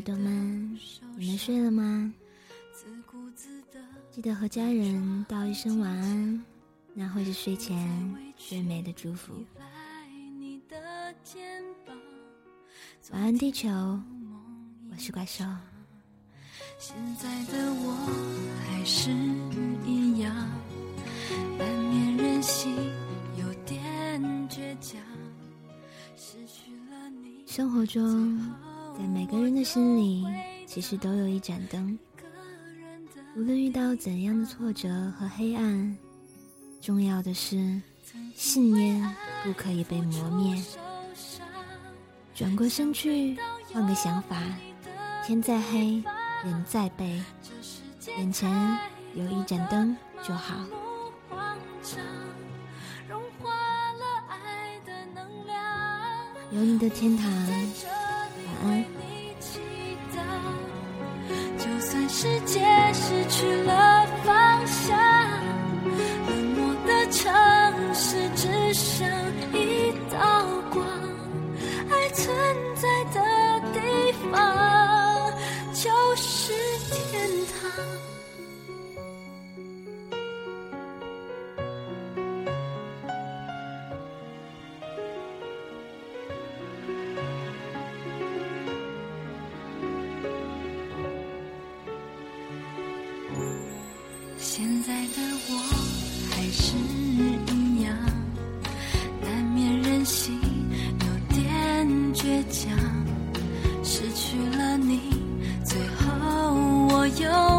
朵们，你们睡了吗？记得和家人道一声晚安，那会是睡前最美的祝福。晚安，地球，我是怪兽。现在的我还是一样，难免任性，有点倔强。失去了你，生活中，在每个人的心里，其实都有一盏灯。无论遇到怎样的挫折和黑暗，重要的是，信念不可以被磨灭。转过身去，换个想法，天再黑。人再悲，眼前有一盏灯就好。有你的天堂，为你祈祷就算世界失去了方向冷漠的城市只剩 yo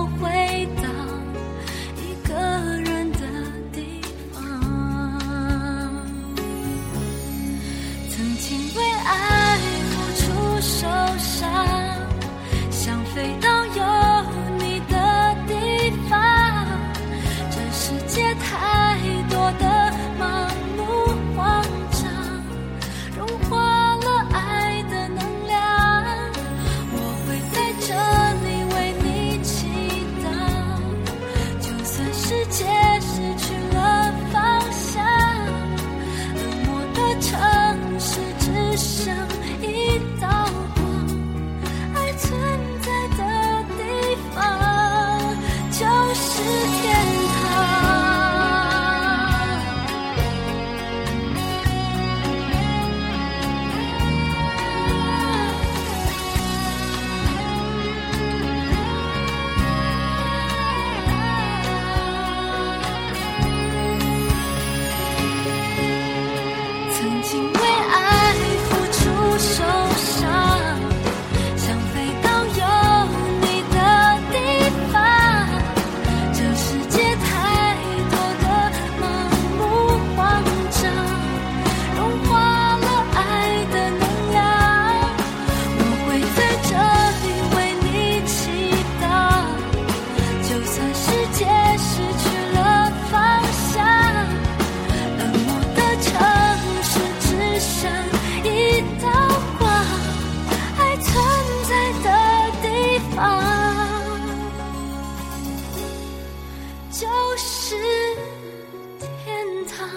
是天堂。